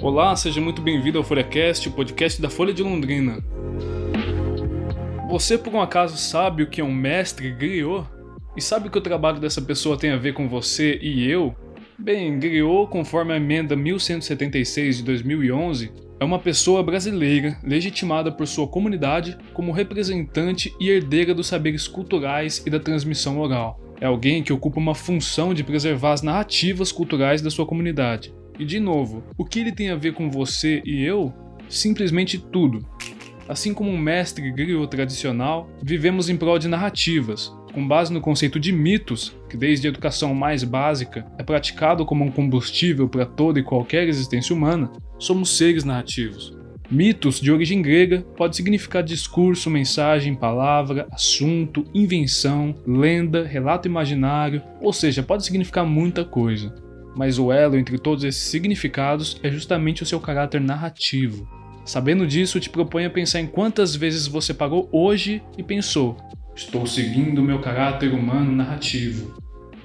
Olá, seja muito bem-vindo ao FolhaCast, o podcast da Folha de Londrina. Você por um acaso sabe o que é um mestre griot? E sabe que o trabalho dessa pessoa tem a ver com você e eu? Bem, griot, conforme a emenda 1176 de 2011, é uma pessoa brasileira legitimada por sua comunidade como representante e herdeira dos saberes culturais e da transmissão oral. É alguém que ocupa uma função de preservar as narrativas culturais da sua comunidade. E de novo, o que ele tem a ver com você e eu? Simplesmente tudo. Assim como um mestre griot tradicional, vivemos em prol de narrativas, com base no conceito de mitos, que desde a educação mais básica é praticado como um combustível para toda e qualquer existência humana, somos seres narrativos. Mitos, de origem grega, pode significar discurso, mensagem, palavra, assunto, invenção, lenda, relato imaginário, ou seja, pode significar muita coisa mas o elo entre todos esses significados é justamente o seu caráter narrativo. Sabendo disso, te proponho a pensar em quantas vezes você parou hoje e pensou: estou seguindo meu caráter humano narrativo.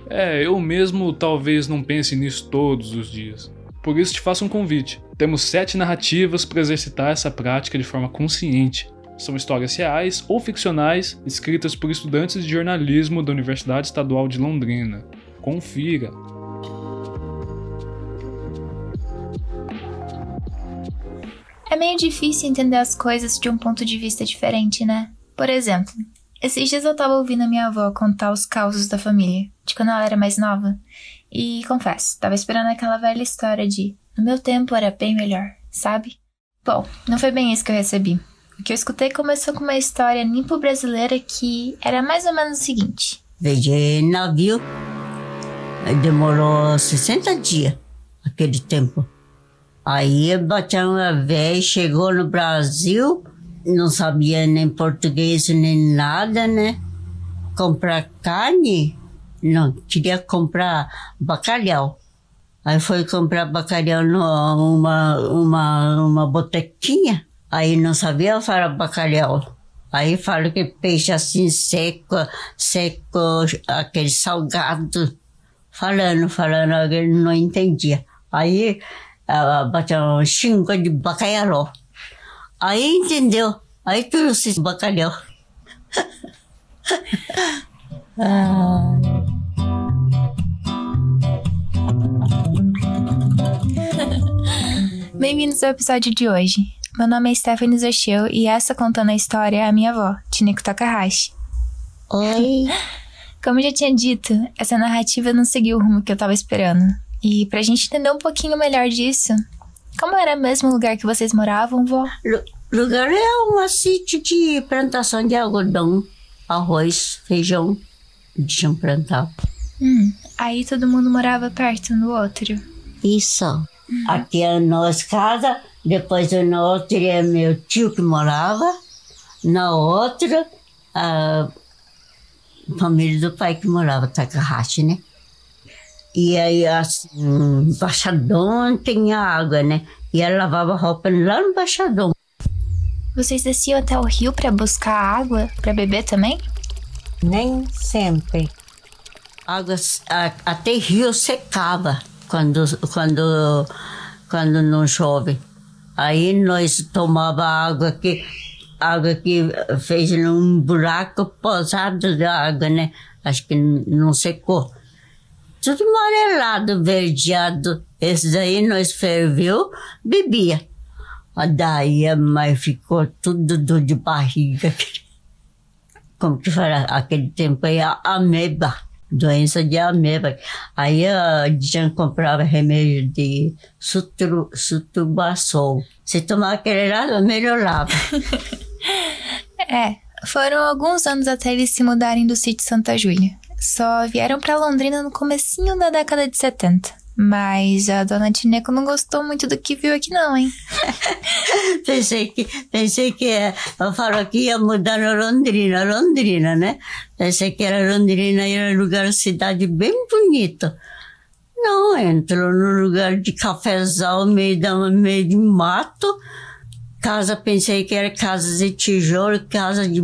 É, eu mesmo talvez não pense nisso todos os dias. Por isso te faço um convite. Temos sete narrativas para exercitar essa prática de forma consciente. São histórias reais ou ficcionais escritas por estudantes de jornalismo da Universidade Estadual de Londrina. Confira! É meio difícil entender as coisas de um ponto de vista diferente, né? Por exemplo, esses dias eu tava ouvindo a minha avó contar os causos da família, de quando ela era mais nova. E confesso, tava esperando aquela velha história de no meu tempo era bem melhor, sabe? Bom, não foi bem isso que eu recebi. O que eu escutei começou com uma história nimpo brasileira que era mais ou menos o seguinte: Veio de navio, demorou 60 dias aquele tempo. Aí uma Velho chegou no Brasil, não sabia nem português nem nada, né? Comprar carne, não, queria comprar bacalhau. Aí foi comprar bacalhau numa uma, uma botequinha. Aí não sabia falar bacalhau. Aí falo que peixe assim seco, seco, aquele salgado. Falando, falando, ele não entendia. Aí ela bateu um xingo de bacalhau. Aí entendeu. Aí trouxe bacalhau. ah. Bem-vindos ao episódio de hoje. Meu nome é Stephanie Zoshio e essa contando a história é a minha avó, Tineko Takahashi. Oi. Como eu já tinha dito, essa narrativa não seguiu o rumo que eu tava esperando. E pra gente entender um pouquinho melhor disso, como era mesmo o lugar que vocês moravam, vó? O lugar é uma sítio de plantação de algodão, arroz, feijão, de plantar. Hum, aí todo mundo morava perto um do outro? Isso. Uhum. Aqui é a nossa casa, depois no outro é meu tio que morava, na outra a família do pai que morava, Takahashi, né? E aí, assim, Baixadão tinha água, né? E ela lavava roupa lá no Baixadão. Vocês desciam até o rio para buscar água para beber também? Nem sempre. Água, a, até rio secava quando, quando, quando não chove. Aí nós tomava água que água que fez num buraco posado de água, né? Acho que não secou tudo amarelado, verdeado. Esse daí nós ferveu, bebia. Daí a mãe ficou tudo dor de barriga. Como que fala, aquele tempo aí, ameba, doença de ameba. Aí a gente comprava remédio de sutru, sutubaçol. Se tomar aquele lado, melhorava. é, foram alguns anos até eles se mudarem do sítio Santa Júlia. Só vieram para Londrina no comecinho da década de 70. Mas a dona Tineco não gostou muito do que viu aqui não, hein? pensei que, pensei que é, falou que ia mudar na Londrina, Londrina, né? Pensei que era Londrina, era um lugar, cidade bem bonito. Não, entrou no lugar de cafezal, meio, da, meio de mato. Casa, pensei que era casa de tijolo, casa de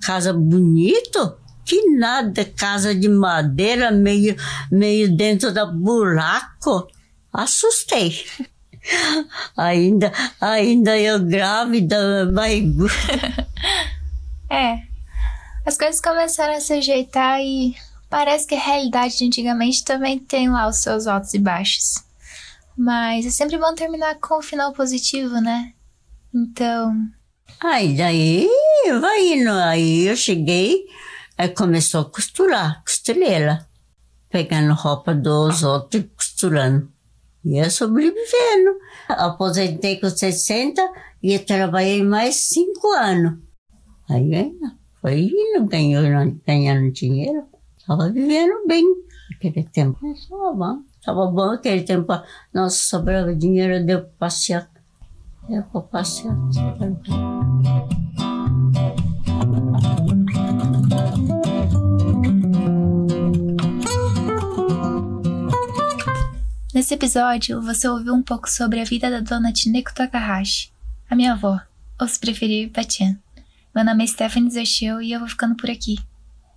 casa bonito. Que nada, casa de madeira, meio, meio dentro da buraco. Assustei. ainda, ainda eu grávida, barriguda. é, as coisas começaram a se ajeitar e parece que a realidade de antigamente também tem lá os seus altos e baixos. Mas é sempre bom terminar com um final positivo, né? Então. Aí daí vai indo. Aí eu cheguei, aí começou a costurar, costureira. Pegando roupa dos outros e costurando. Ia sobrevivendo. Aposentei com 60 e trabalhei mais 5 anos. Aí foi indo, ganhando, ganhando dinheiro. Tava vivendo bem naquele tempo. Estava bom. Tava bom aquele tempo. Nossa, sobrava dinheiro, deu para passear. Deu para passear. Nesse episódio, você ouviu um pouco sobre a vida da dona Tineko Takahashi, a minha avó, ou se preferir, Patian. Meu nome é Stephanie Zerchel e eu vou ficando por aqui.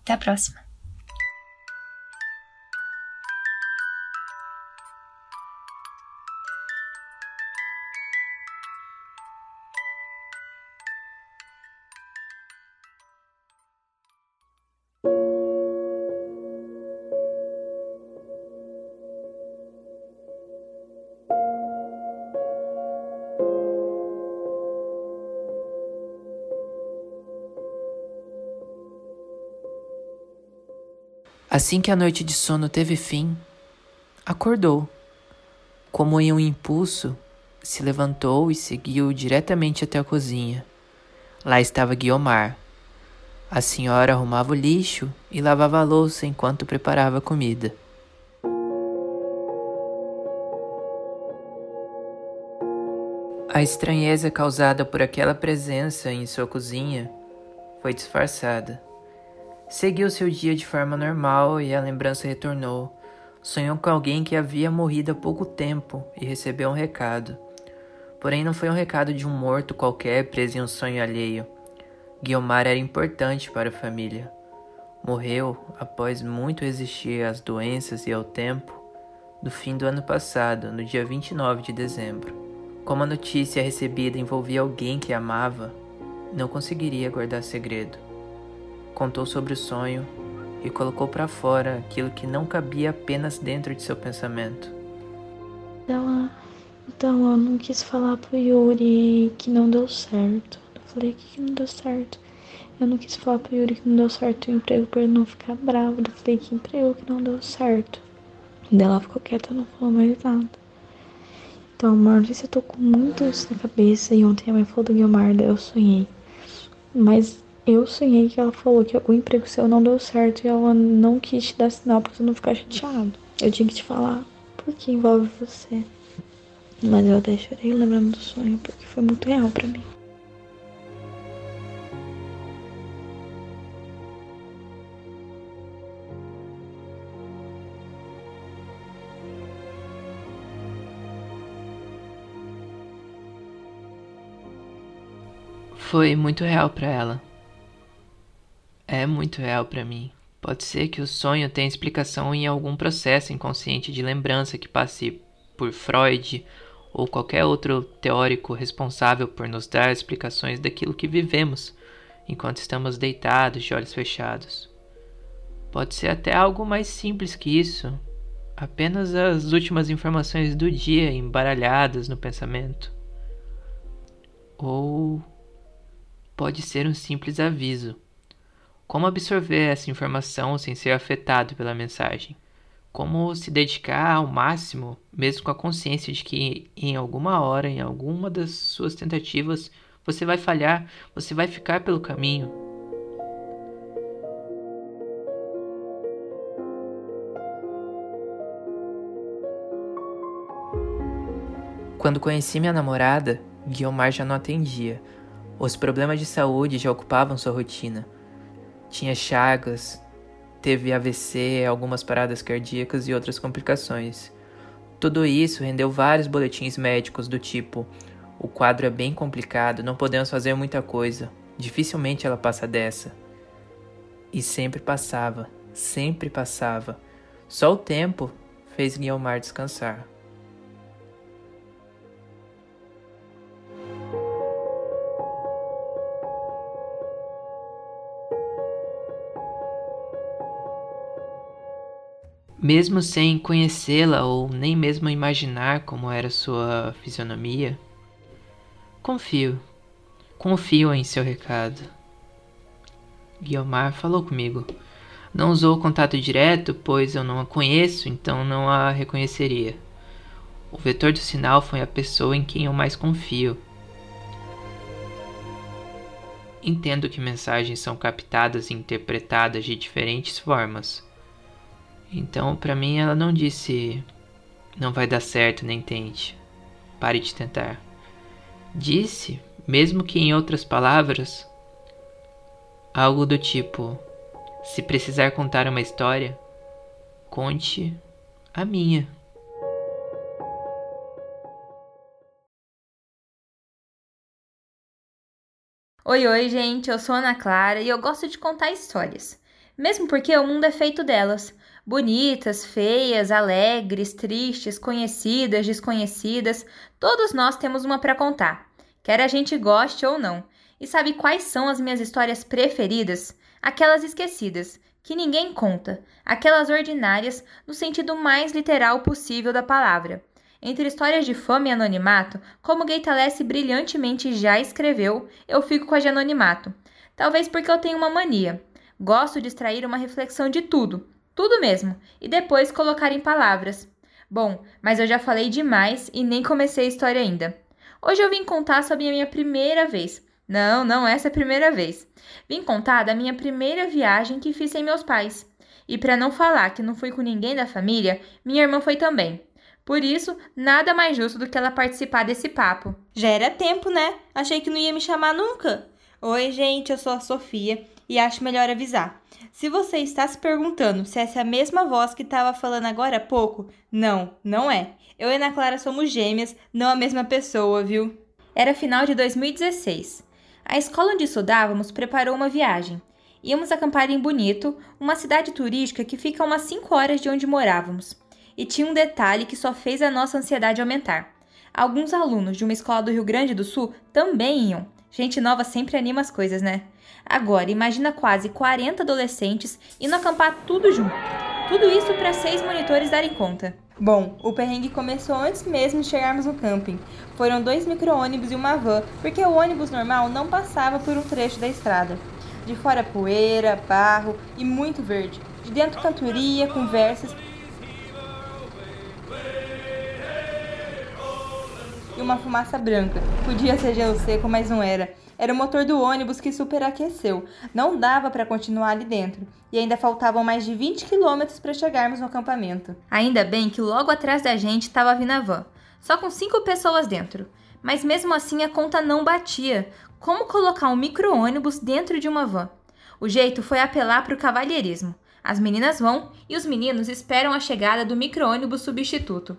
Até a próxima. Assim que a noite de sono teve fim, acordou. Como em um impulso, se levantou e seguiu diretamente até a cozinha. Lá estava Guiomar. A senhora arrumava o lixo e lavava a louça enquanto preparava a comida. A estranheza causada por aquela presença em sua cozinha foi disfarçada. Seguiu seu dia de forma normal e a lembrança retornou. Sonhou com alguém que havia morrido há pouco tempo e recebeu um recado. Porém, não foi um recado de um morto qualquer preso em um sonho alheio. Guiomar era importante para a família. Morreu após muito resistir às doenças e ao tempo do fim do ano passado, no dia 29 de dezembro. Como a notícia recebida envolvia alguém que amava, não conseguiria guardar segredo contou sobre o sonho e colocou para fora aquilo que não cabia apenas dentro de seu pensamento. Ela, então eu não quis falar pro Yuri que não deu certo. Eu falei que não deu certo. Eu não quis falar pro Yuri que não deu certo o emprego pra ele não ficar bravo. Eu falei que emprego que não deu certo. Daí ela ficou quieta, não falou mais nada. Então, amor, não sei se eu tô com muito isso na cabeça. E ontem a mãe falou do Guilmar, daí eu sonhei. Mas eu sonhei que ela falou que o emprego seu não deu certo e ela não quis te dar sinal pra você não ficar chateado. Eu tinha que te falar porque envolve você. Mas eu até chorei lembrando do sonho porque foi muito real para mim. Foi muito real para ela é muito real para mim. Pode ser que o sonho tenha explicação em algum processo inconsciente de lembrança que passe por Freud ou qualquer outro teórico responsável por nos dar explicações daquilo que vivemos enquanto estamos deitados de olhos fechados. Pode ser até algo mais simples que isso, apenas as últimas informações do dia embaralhadas no pensamento. Ou pode ser um simples aviso como absorver essa informação sem ser afetado pela mensagem? Como se dedicar ao máximo, mesmo com a consciência de que em alguma hora, em alguma das suas tentativas, você vai falhar, você vai ficar pelo caminho. Quando conheci minha namorada, Guiomar já não atendia. Os problemas de saúde já ocupavam sua rotina tinha chagas, teve AVC, algumas paradas cardíacas e outras complicações. Tudo isso rendeu vários boletins médicos do tipo: o quadro é bem complicado, não podemos fazer muita coisa, dificilmente ela passa dessa. E sempre passava, sempre passava. Só o tempo fez Guiomar descansar. Mesmo sem conhecê-la ou nem mesmo imaginar como era sua fisionomia, confio, confio em seu recado. Guiomar falou comigo. Não usou contato direto, pois eu não a conheço, então não a reconheceria. O vetor do sinal foi a pessoa em quem eu mais confio. Entendo que mensagens são captadas e interpretadas de diferentes formas. Então, para mim, ela não disse não vai dar certo, nem tente. Pare de tentar. Disse, mesmo que em outras palavras, algo do tipo: se precisar contar uma história, conte a minha. Oi, oi, gente, eu sou Ana Clara e eu gosto de contar histórias. Mesmo porque o mundo é feito delas. Bonitas, feias, alegres, tristes, conhecidas, desconhecidas, todos nós temos uma para contar, quer a gente goste ou não. E sabe quais são as minhas histórias preferidas? Aquelas esquecidas, que ninguém conta, aquelas ordinárias no sentido mais literal possível da palavra. Entre histórias de fama e anonimato, como Gaetalesse brilhantemente já escreveu, eu fico com a de anonimato. Talvez porque eu tenho uma mania. Gosto de extrair uma reflexão de tudo, tudo mesmo, e depois colocar em palavras. Bom, mas eu já falei demais e nem comecei a história ainda. Hoje eu vim contar sobre a minha primeira vez. Não, não essa é a primeira vez. Vim contar da minha primeira viagem que fiz sem meus pais. E para não falar que não fui com ninguém da família, minha irmã foi também. Por isso, nada mais justo do que ela participar desse papo. Já era tempo, né? Achei que não ia me chamar nunca. Oi, gente, eu sou a Sofia e acho melhor avisar. Se você está se perguntando se essa é a mesma voz que estava falando agora há pouco, não, não é. Eu e Ana Clara somos gêmeas, não a mesma pessoa, viu? Era final de 2016. A escola onde estudávamos preparou uma viagem. Íamos acampar em Bonito, uma cidade turística que fica a umas 5 horas de onde morávamos. E tinha um detalhe que só fez a nossa ansiedade aumentar. Alguns alunos de uma escola do Rio Grande do Sul também iam. Gente nova sempre anima as coisas, né? Agora, imagina quase 40 adolescentes indo acampar tudo junto. Tudo isso para seis monitores darem conta. Bom, o perrengue começou antes mesmo de chegarmos no camping. Foram dois micro-ônibus e uma van, porque o ônibus normal não passava por um trecho da estrada. De fora poeira, barro e muito verde. De dentro cantoria, conversas uma fumaça branca. Podia ser gelo seco, mas não era. Era o motor do ônibus que superaqueceu. Não dava para continuar ali dentro. E ainda faltavam mais de 20 quilômetros para chegarmos no acampamento. Ainda bem que logo atrás da gente estava a van, só com cinco pessoas dentro. Mas mesmo assim a conta não batia. Como colocar um micro-ônibus dentro de uma van? O jeito foi apelar para o cavalheirismo. As meninas vão e os meninos esperam a chegada do micro-ônibus substituto.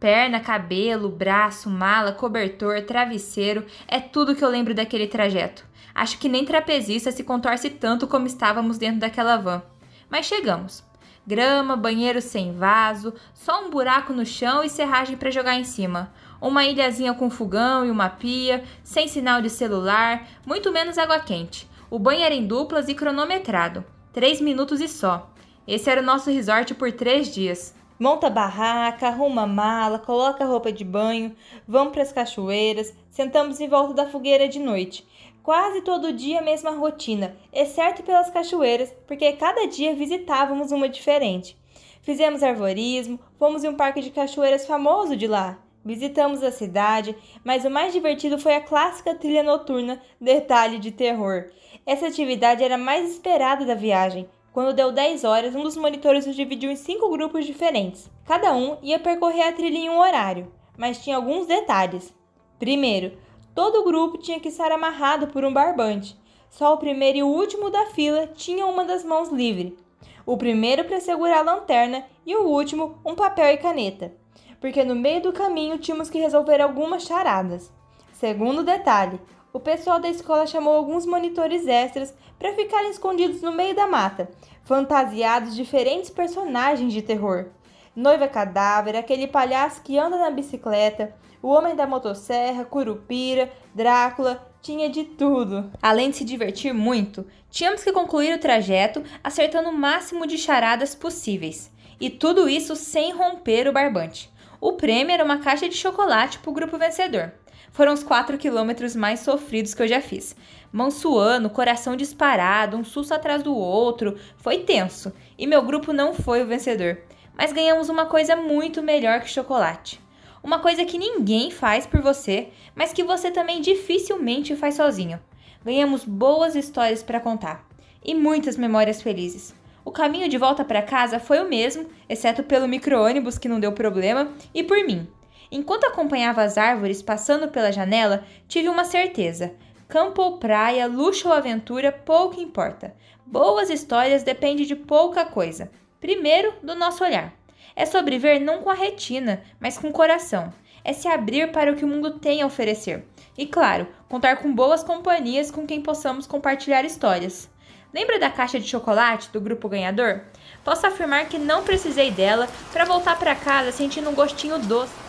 Perna, cabelo, braço, mala, cobertor, travesseiro, é tudo que eu lembro daquele trajeto. Acho que nem trapezista se contorce tanto como estávamos dentro daquela van. Mas chegamos. Grama, banheiro sem vaso, só um buraco no chão e serragem para jogar em cima. Uma ilhazinha com fogão e uma pia, sem sinal de celular, muito menos água quente. O banho era em duplas e cronometrado. Três minutos e só. Esse era o nosso resort por três dias. Monta barraca, arruma mala, coloca roupa de banho, vamos para as cachoeiras, sentamos em volta da fogueira de noite. Quase todo dia a mesma rotina, exceto pelas cachoeiras, porque cada dia visitávamos uma diferente. Fizemos arvorismo, fomos em um parque de cachoeiras famoso de lá. Visitamos a cidade, mas o mais divertido foi a clássica trilha noturna Detalhe de Terror. Essa atividade era a mais esperada da viagem, quando deu 10 horas, um dos monitores nos dividiu em cinco grupos diferentes. Cada um ia percorrer a trilha em um horário, mas tinha alguns detalhes. Primeiro, todo o grupo tinha que estar amarrado por um barbante. Só o primeiro e o último da fila tinham uma das mãos livre. O primeiro para segurar a lanterna e o último um papel e caneta, porque no meio do caminho tínhamos que resolver algumas charadas. Segundo detalhe, o pessoal da escola chamou alguns monitores extras para ficarem escondidos no meio da mata, fantasiados diferentes personagens de terror. Noiva Cadáver, aquele palhaço que anda na bicicleta, o Homem da Motosserra, Curupira, Drácula, tinha de tudo. Além de se divertir muito, tínhamos que concluir o trajeto acertando o máximo de charadas possíveis. E tudo isso sem romper o barbante. O prêmio era uma caixa de chocolate para o grupo vencedor. Foram os 4 quilômetros mais sofridos que eu já fiz. Mão suando, coração disparado, um susto atrás do outro. Foi tenso. E meu grupo não foi o vencedor. Mas ganhamos uma coisa muito melhor que chocolate. Uma coisa que ninguém faz por você, mas que você também dificilmente faz sozinho. Ganhamos boas histórias para contar e muitas memórias felizes. O caminho de volta para casa foi o mesmo, exceto pelo micro-ônibus que não deu problema, e por mim. Enquanto acompanhava as árvores passando pela janela, tive uma certeza: campo ou praia, luxo ou aventura, pouco importa. Boas histórias dependem de pouca coisa. Primeiro, do nosso olhar. É sobre ver não com a retina, mas com o coração. É se abrir para o que o mundo tem a oferecer. E claro, contar com boas companhias com quem possamos compartilhar histórias. Lembra da caixa de chocolate do grupo ganhador? Posso afirmar que não precisei dela para voltar para casa sentindo um gostinho doce.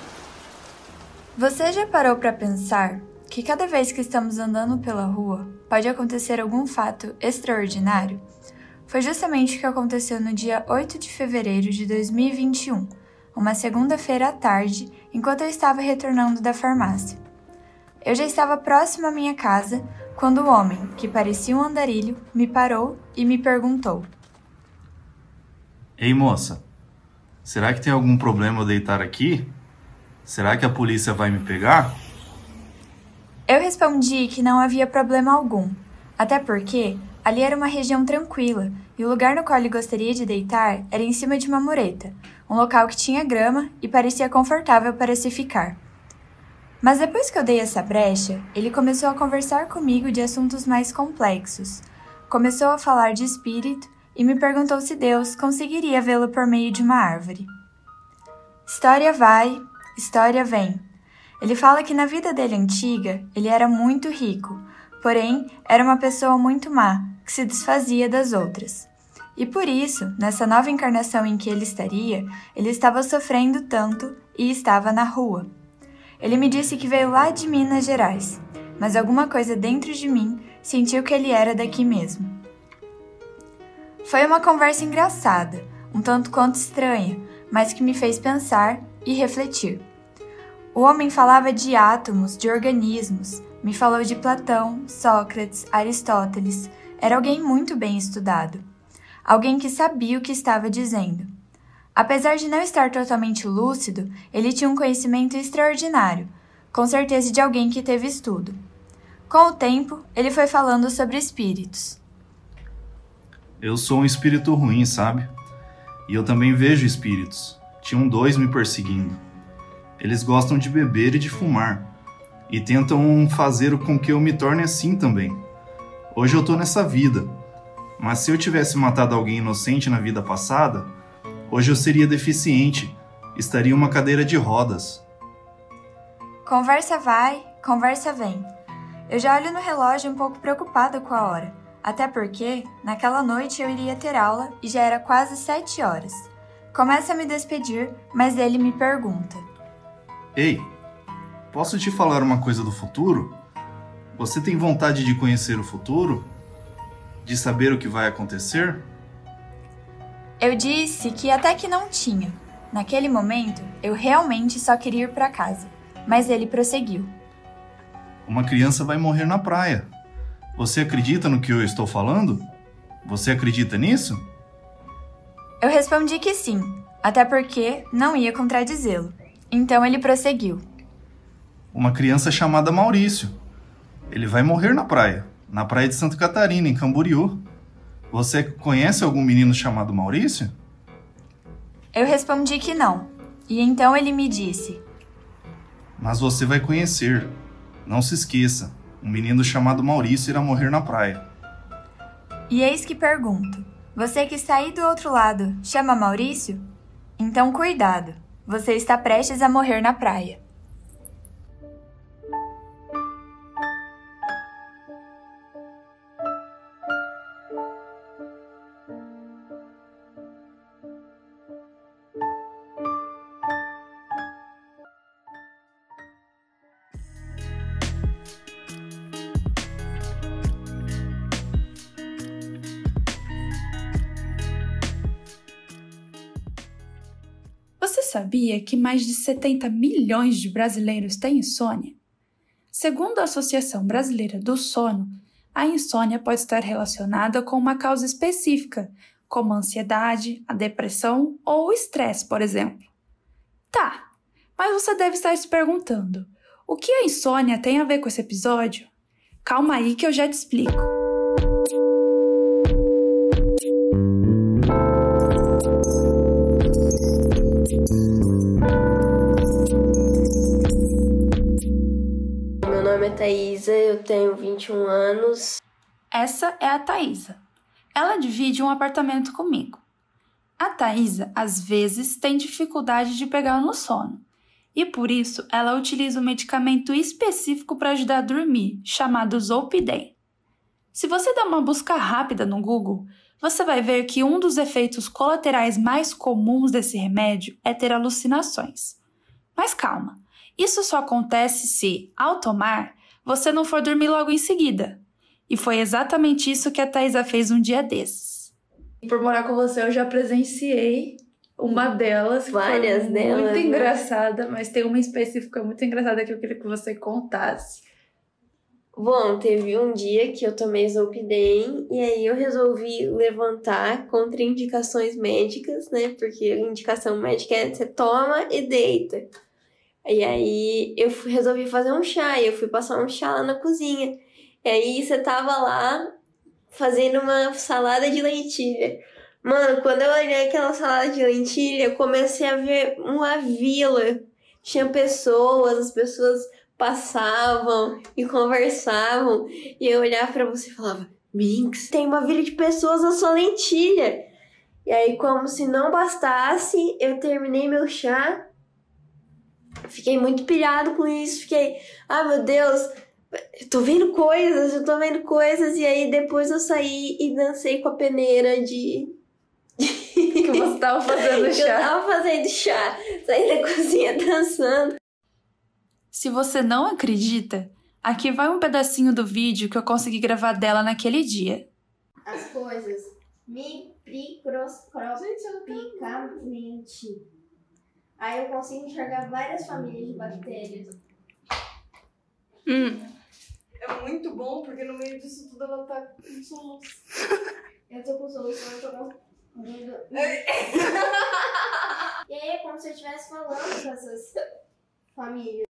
Você já parou para pensar que cada vez que estamos andando pela rua pode acontecer algum fato extraordinário? Foi justamente o que aconteceu no dia 8 de fevereiro de 2021, uma segunda-feira à tarde, enquanto eu estava retornando da farmácia. Eu já estava próximo à minha casa quando o homem, que parecia um andarilho, me parou e me perguntou: Ei moça, será que tem algum problema deitar aqui? Será que a polícia vai me pegar? Eu respondi que não havia problema algum, até porque Ali era uma região tranquila, e o lugar no qual ele gostaria de deitar era em cima de uma mureta, um local que tinha grama e parecia confortável para se ficar. Mas depois que eu dei essa brecha, ele começou a conversar comigo de assuntos mais complexos. Começou a falar de espírito e me perguntou se Deus conseguiria vê-lo por meio de uma árvore. História vai, história vem. Ele fala que na vida dele antiga ele era muito rico, porém era uma pessoa muito má, que se desfazia das outras. E por isso, nessa nova encarnação em que ele estaria, ele estava sofrendo tanto e estava na rua. Ele me disse que veio lá de Minas Gerais, mas alguma coisa dentro de mim sentiu que ele era daqui mesmo. Foi uma conversa engraçada, um tanto quanto estranha, mas que me fez pensar e refletir. O homem falava de átomos, de organismos, me falou de Platão, Sócrates, Aristóteles. Era alguém muito bem estudado. Alguém que sabia o que estava dizendo. Apesar de não estar totalmente lúcido, ele tinha um conhecimento extraordinário, com certeza de alguém que teve estudo. Com o tempo, ele foi falando sobre espíritos. Eu sou um espírito ruim, sabe? E eu também vejo espíritos. Tinham dois me perseguindo. Eles gostam de beber e de fumar e tentam fazer com que eu me torne assim também. Hoje eu tô nessa vida, mas se eu tivesse matado alguém inocente na vida passada, hoje eu seria deficiente, estaria uma cadeira de rodas. Conversa vai, conversa vem. Eu já olho no relógio um pouco preocupada com a hora, até porque naquela noite eu iria ter aula e já era quase sete horas. Começa a me despedir, mas ele me pergunta: Ei, Posso te falar uma coisa do futuro? Você tem vontade de conhecer o futuro? De saber o que vai acontecer? Eu disse que até que não tinha. Naquele momento, eu realmente só queria ir para casa. Mas ele prosseguiu. Uma criança vai morrer na praia. Você acredita no que eu estou falando? Você acredita nisso? Eu respondi que sim, até porque não ia contradizê-lo. Então ele prosseguiu uma criança chamada Maurício. Ele vai morrer na praia, na praia de Santa Catarina, em Camboriú. Você conhece algum menino chamado Maurício? Eu respondi que não. E então ele me disse: Mas você vai conhecer. Não se esqueça. Um menino chamado Maurício irá morrer na praia. E eis que pergunto: Você que está aí do outro lado, chama Maurício? Então cuidado. Você está prestes a morrer na praia. Sabia que mais de 70 milhões de brasileiros têm insônia? Segundo a Associação Brasileira do Sono, a insônia pode estar relacionada com uma causa específica, como a ansiedade, a depressão ou o estresse, por exemplo. Tá, mas você deve estar se perguntando: o que a insônia tem a ver com esse episódio? Calma aí que eu já te explico. Eu tenho 21 anos. Essa é a Thaisa. Ela divide um apartamento comigo. A Thaisa, às vezes, tem dificuldade de pegar no sono. E por isso, ela utiliza um medicamento específico para ajudar a dormir, chamado Zolpidem. Se você der uma busca rápida no Google, você vai ver que um dos efeitos colaterais mais comuns desse remédio é ter alucinações. Mas calma, isso só acontece se, ao tomar, você não for dormir logo em seguida. E foi exatamente isso que a Thaisa fez um dia desses. Por morar com você, eu já presenciei uma delas. Várias foi delas, Muito né? engraçada, mas tem uma específica muito engraçada que eu queria que você contasse. Bom, teve um dia que eu tomei Zolpidem e aí eu resolvi levantar contra indicações médicas, né? Porque a indicação médica é você toma e deita. E aí eu fui- resolvi fazer um chá e eu fui passar um chá lá na cozinha. E aí você tava lá fazendo uma salada de lentilha. Mano, quando eu olhei aquela salada de lentilha, eu comecei a ver uma vila. Tinha pessoas, as pessoas passavam e conversavam. E eu olhava pra você e falava: Minx, tem uma vila de pessoas na sua lentilha. E aí, como se não bastasse, eu terminei meu chá. Fiquei muito pilhado com isso. Fiquei, ah, meu Deus, eu tô vendo coisas, eu tô vendo coisas. E aí, depois eu saí e dancei com a peneira de. Que você tava fazendo que eu chá. tava fazendo chá. Saí da cozinha dançando. Se você não acredita, aqui vai um pedacinho do vídeo que eu consegui gravar dela naquele dia. as coisas microscopicamente. Aí eu consigo enxergar várias famílias de bactérias. Hum, É muito bom, porque no meio disso tudo ela tá com soluço. Eu tô com solução, eu tô com. E aí é como se eu estivesse falando com essas famílias.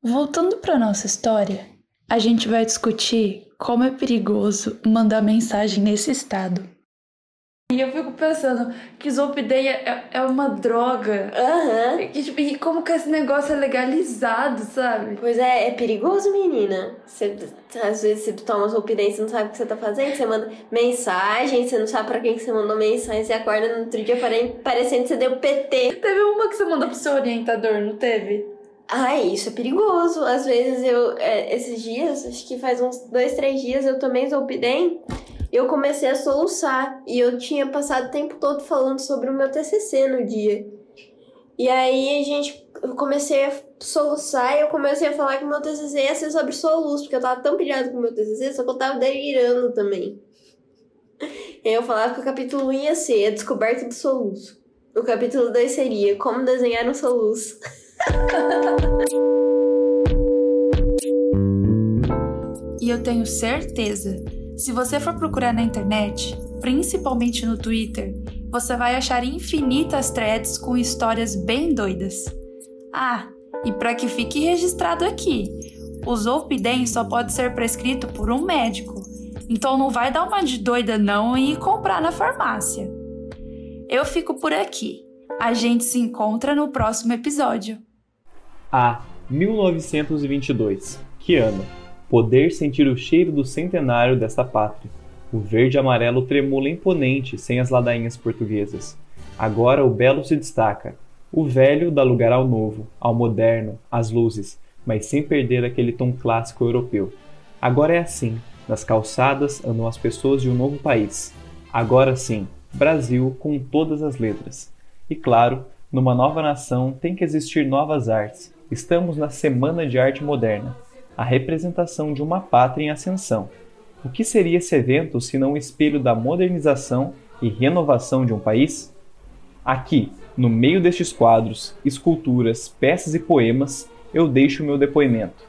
Voltando para nossa história, a gente vai discutir como é perigoso mandar mensagem nesse estado. E eu fico pensando que Zolpidem é, é uma droga. Aham. E, tipo, e como que esse negócio é legalizado, sabe? Pois é, é perigoso, menina. Você, às vezes você toma Zolpidem, você não sabe o que você tá fazendo, você manda mensagem, você não sabe pra quem que você mandou mensagem, você acorda no outro dia pare- parecendo que você deu PT. Teve uma que você mandou pro seu orientador, não teve? Ai, isso é perigoso. Às vezes eu, é, esses dias, acho que faz uns dois, três dias, eu tomei Zolpidem, eu comecei a soluçar. E eu tinha passado o tempo todo falando sobre o meu TCC no dia. E aí a gente, eu comecei a soluçar e eu comecei a falar que o meu TCC ia ser sobre soluço, porque eu tava tão pilhado com o meu TCC, só que eu tava delirando também. E aí eu falava que o capítulo 1 ia ser a descoberta do soluço. O capítulo 2 seria como desenhar um soluço. E eu tenho certeza, se você for procurar na internet, principalmente no Twitter, você vai achar infinitas threads com histórias bem doidas. Ah, e para que fique registrado aqui, o Zolpidem só pode ser prescrito por um médico, então não vai dar uma de doida não e comprar na farmácia. Eu fico por aqui. A gente se encontra no próximo episódio. A. 1922. Que ano? Poder sentir o cheiro do centenário desta pátria. O verde amarelo tremula imponente sem as ladainhas portuguesas. Agora o belo se destaca. O velho dá lugar ao novo, ao moderno, às luzes, mas sem perder aquele tom clássico europeu. Agora é assim. Nas calçadas andam as pessoas de um novo país. Agora sim, Brasil com todas as letras. E claro, numa nova nação tem que existir novas artes. Estamos na Semana de Arte Moderna, a representação de uma pátria em ascensão. O que seria esse evento se não o espelho da modernização e renovação de um país? Aqui, no meio destes quadros, esculturas, peças e poemas, eu deixo meu depoimento.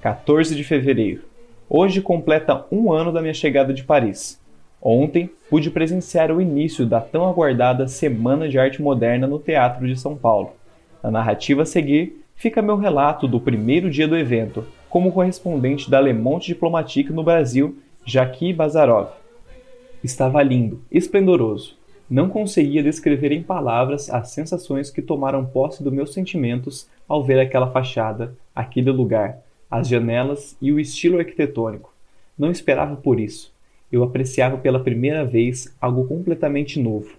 14 de fevereiro. Hoje completa um ano da minha chegada de Paris. Ontem pude presenciar o início da tão aguardada Semana de Arte Moderna no Teatro de São Paulo. Na narrativa a seguir, fica meu relato do primeiro dia do evento, como correspondente da Le Monde Diplomatique no Brasil, Jackie Bazarov. Estava lindo, esplendoroso. Não conseguia descrever em palavras as sensações que tomaram posse dos meus sentimentos ao ver aquela fachada, aquele lugar, as janelas e o estilo arquitetônico. Não esperava por isso. Eu apreciava pela primeira vez algo completamente novo.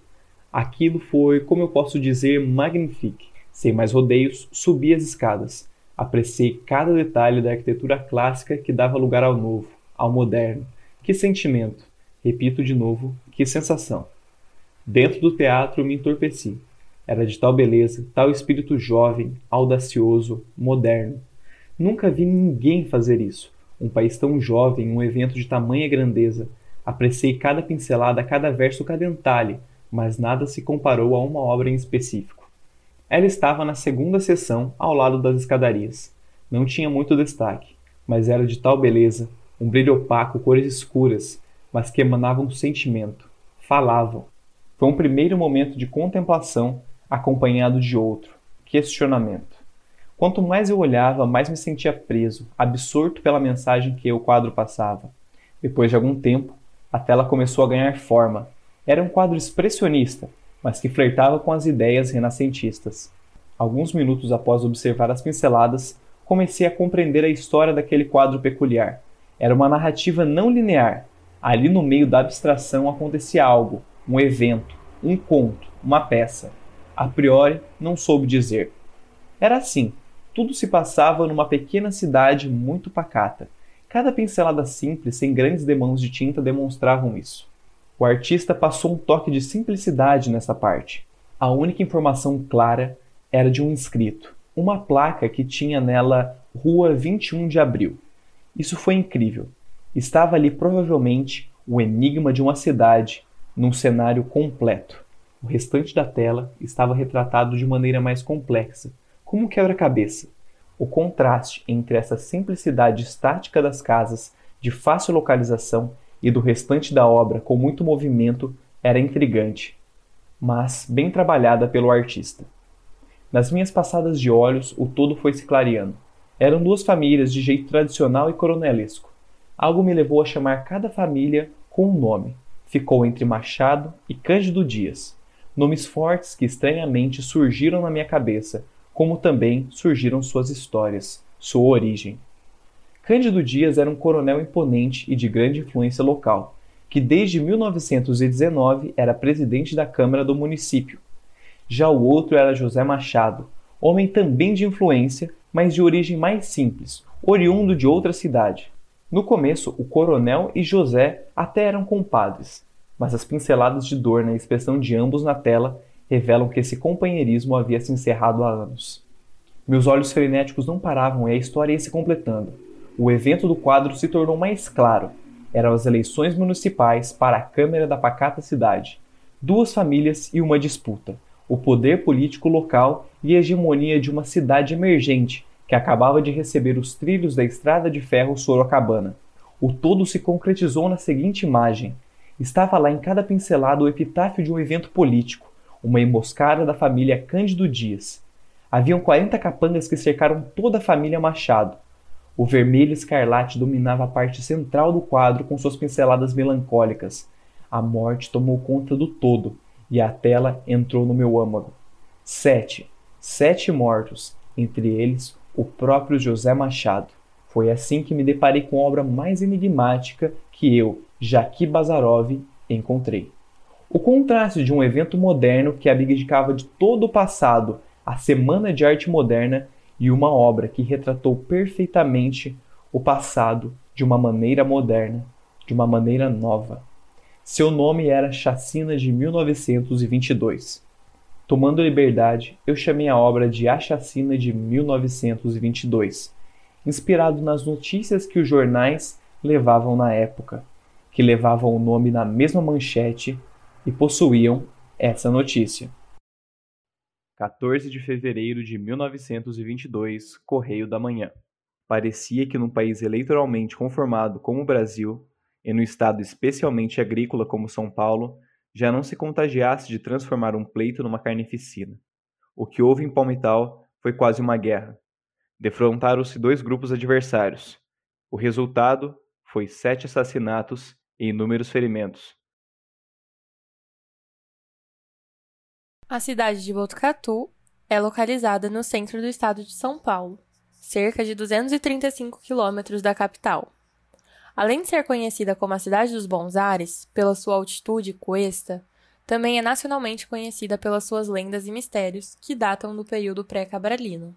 Aquilo foi, como eu posso dizer, magnifique. Sem mais rodeios, subi as escadas. Apreciei cada detalhe da arquitetura clássica que dava lugar ao novo, ao moderno. Que sentimento! Repito de novo, que sensação! Dentro do teatro me entorpeci. Era de tal beleza, tal espírito jovem, audacioso, moderno. Nunca vi ninguém fazer isso. Um país tão jovem, um evento de tamanha grandeza. Apreciei cada pincelada, cada verso, cada detalhe, mas nada se comparou a uma obra em específico. Ela estava na segunda seção, ao lado das escadarias. Não tinha muito destaque, mas era de tal beleza, um brilho opaco, cores escuras, mas que emanavam um sentimento. Falavam. Foi um primeiro momento de contemplação, acompanhado de outro, questionamento. Quanto mais eu olhava, mais me sentia preso, absorto pela mensagem que o quadro passava. Depois de algum tempo, a tela começou a ganhar forma. Era um quadro expressionista, mas que flertava com as ideias renascentistas. Alguns minutos após observar as pinceladas, comecei a compreender a história daquele quadro peculiar. Era uma narrativa não linear. Ali no meio da abstração acontecia algo, um evento, um conto, uma peça. A priori, não soube dizer. Era assim. Tudo se passava numa pequena cidade muito pacata. Cada pincelada simples, sem grandes demãos de tinta, demonstravam isso. O artista passou um toque de simplicidade nessa parte. A única informação clara era de um inscrito, uma placa que tinha nela Rua 21 de Abril. Isso foi incrível. Estava ali provavelmente o enigma de uma cidade num cenário completo. O restante da tela estava retratado de maneira mais complexa, como um quebra-cabeça. O contraste entre essa simplicidade estática das casas de fácil localização e do restante da obra com muito movimento era intrigante, mas bem trabalhada pelo artista. Nas minhas passadas de olhos, o todo foi se clareando. Eram duas famílias de jeito tradicional e coronelesco. Algo me levou a chamar cada família com um nome. Ficou entre Machado e Cândido Dias. Nomes fortes que estranhamente surgiram na minha cabeça, como também surgiram suas histórias, sua origem. Cândido Dias era um coronel imponente e de grande influência local, que desde 1919 era presidente da Câmara do município. Já o outro era José Machado, homem também de influência, mas de origem mais simples, oriundo de outra cidade. No começo, o coronel e José até eram compadres, mas as pinceladas de dor na expressão de ambos na tela revelam que esse companheirismo havia se encerrado há anos. Meus olhos frenéticos não paravam e a história ia se completando. O evento do quadro se tornou mais claro. Eram as eleições municipais para a Câmara da Pacata Cidade. Duas famílias e uma disputa. O poder político local e a hegemonia de uma cidade emergente que acabava de receber os trilhos da estrada de ferro Sorocabana. O todo se concretizou na seguinte imagem. Estava lá em cada pincelada o epitáfio de um evento político, uma emboscada da família Cândido Dias. Haviam 40 capangas que cercaram toda a família Machado, o vermelho escarlate dominava a parte central do quadro com suas pinceladas melancólicas. A morte tomou conta do todo e a tela entrou no meu âmago. Sete. Sete mortos, entre eles o próprio José Machado. Foi assim que me deparei com a obra mais enigmática que eu, Jaqui Bazarov, encontrei. O contraste de um evento moderno que abdicava de todo o passado, a Semana de Arte Moderna, e uma obra que retratou perfeitamente o passado de uma maneira moderna, de uma maneira nova. Seu nome era Chacina de 1922. Tomando liberdade, eu chamei a obra de A Chacina de 1922, inspirado nas notícias que os jornais levavam na época, que levavam o nome na mesma manchete e possuíam essa notícia. 14 de fevereiro de 1922, Correio da Manhã. Parecia que num país eleitoralmente conformado como o Brasil, e no estado especialmente agrícola como São Paulo, já não se contagiasse de transformar um pleito numa carnificina. O que houve em Palmital foi quase uma guerra. Defrontaram-se dois grupos adversários. O resultado foi sete assassinatos e inúmeros ferimentos. A cidade de Botucatu é localizada no centro do estado de São Paulo, cerca de 235 quilômetros da capital. Além de ser conhecida como a Cidade dos Bons Ares, pela sua altitude e cuesta, também é nacionalmente conhecida pelas suas lendas e mistérios, que datam do período pré-cabralino.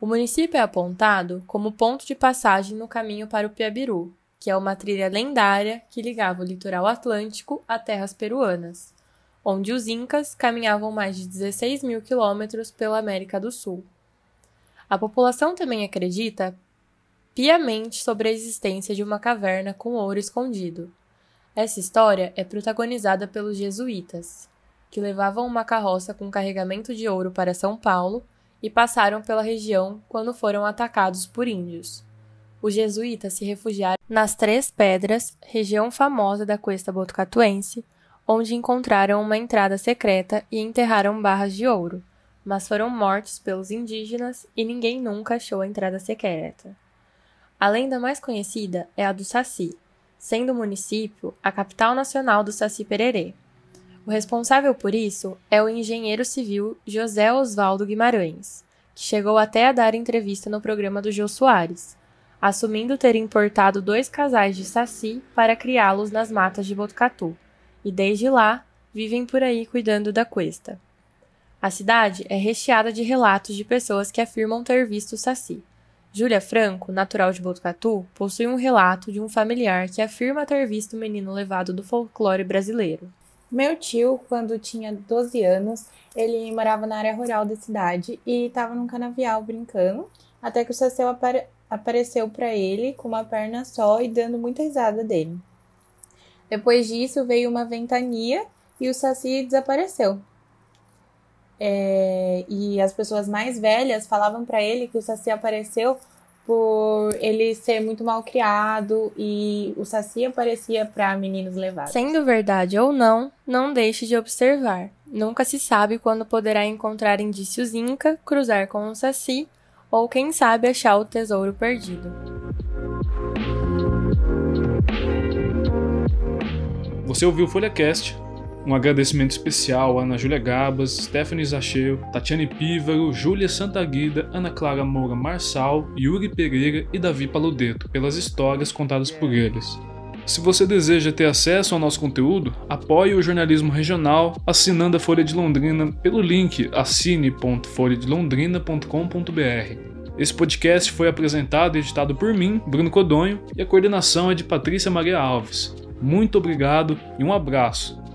O município é apontado como ponto de passagem no caminho para o Piabiru, que é uma trilha lendária que ligava o litoral atlântico a terras peruanas, onde os Incas caminhavam mais de 16 mil quilômetros pela América do Sul. A população também acredita piamente sobre a existência de uma caverna com ouro escondido. Essa história é protagonizada pelos jesuítas, que levavam uma carroça com carregamento de ouro para São Paulo e passaram pela região quando foram atacados por índios. Os jesuítas se refugiaram nas Três Pedras, região famosa da costa botucatuense, onde encontraram uma entrada secreta e enterraram barras de ouro, mas foram mortos pelos indígenas e ninguém nunca achou a entrada secreta. A lenda mais conhecida é a do Saci, sendo o município a capital nacional do Saci Pererê. O responsável por isso é o engenheiro civil José Osvaldo Guimarães, que chegou até a dar entrevista no programa do Jô Soares, assumindo ter importado dois casais de saci para criá-los nas matas de Botucatu, e desde lá vivem por aí cuidando da cuesta. A cidade é recheada de relatos de pessoas que afirmam ter visto o saci. Júlia Franco, natural de Botucatu, possui um relato de um familiar que afirma ter visto o menino levado do folclore brasileiro. Meu tio, quando tinha 12 anos, ele morava na área rural da cidade e estava num canavial brincando, até que o Saci apare apareceu para ele com uma perna só e dando muita risada dele. Depois disso veio uma ventania e o Saci desapareceu. É, e as pessoas mais velhas falavam para ele que o Saci apareceu por ele ser muito mal criado e o Saci aparecia para meninos levados. Sendo verdade ou não, não deixe de observar. Nunca se sabe quando poderá encontrar indícios Inca, cruzar com o Saci ou quem sabe achar o tesouro perdido. Você ouviu o FolhaCast, um agradecimento especial a Ana Júlia Gabas, Stephanie Zacheu, Tatiane Pívaro, Júlia Santaguida, Ana Clara Moura Marçal, Yuri Pereira e Davi Paludeto pelas histórias contadas por eles. Se você deseja ter acesso ao nosso conteúdo, apoie o jornalismo regional assinando a Folha de Londrina pelo link assine.folhadelondrina.com.br. Esse podcast foi apresentado e editado por mim, Bruno Codonho, e a coordenação é de Patrícia Maria Alves. Muito obrigado e um abraço.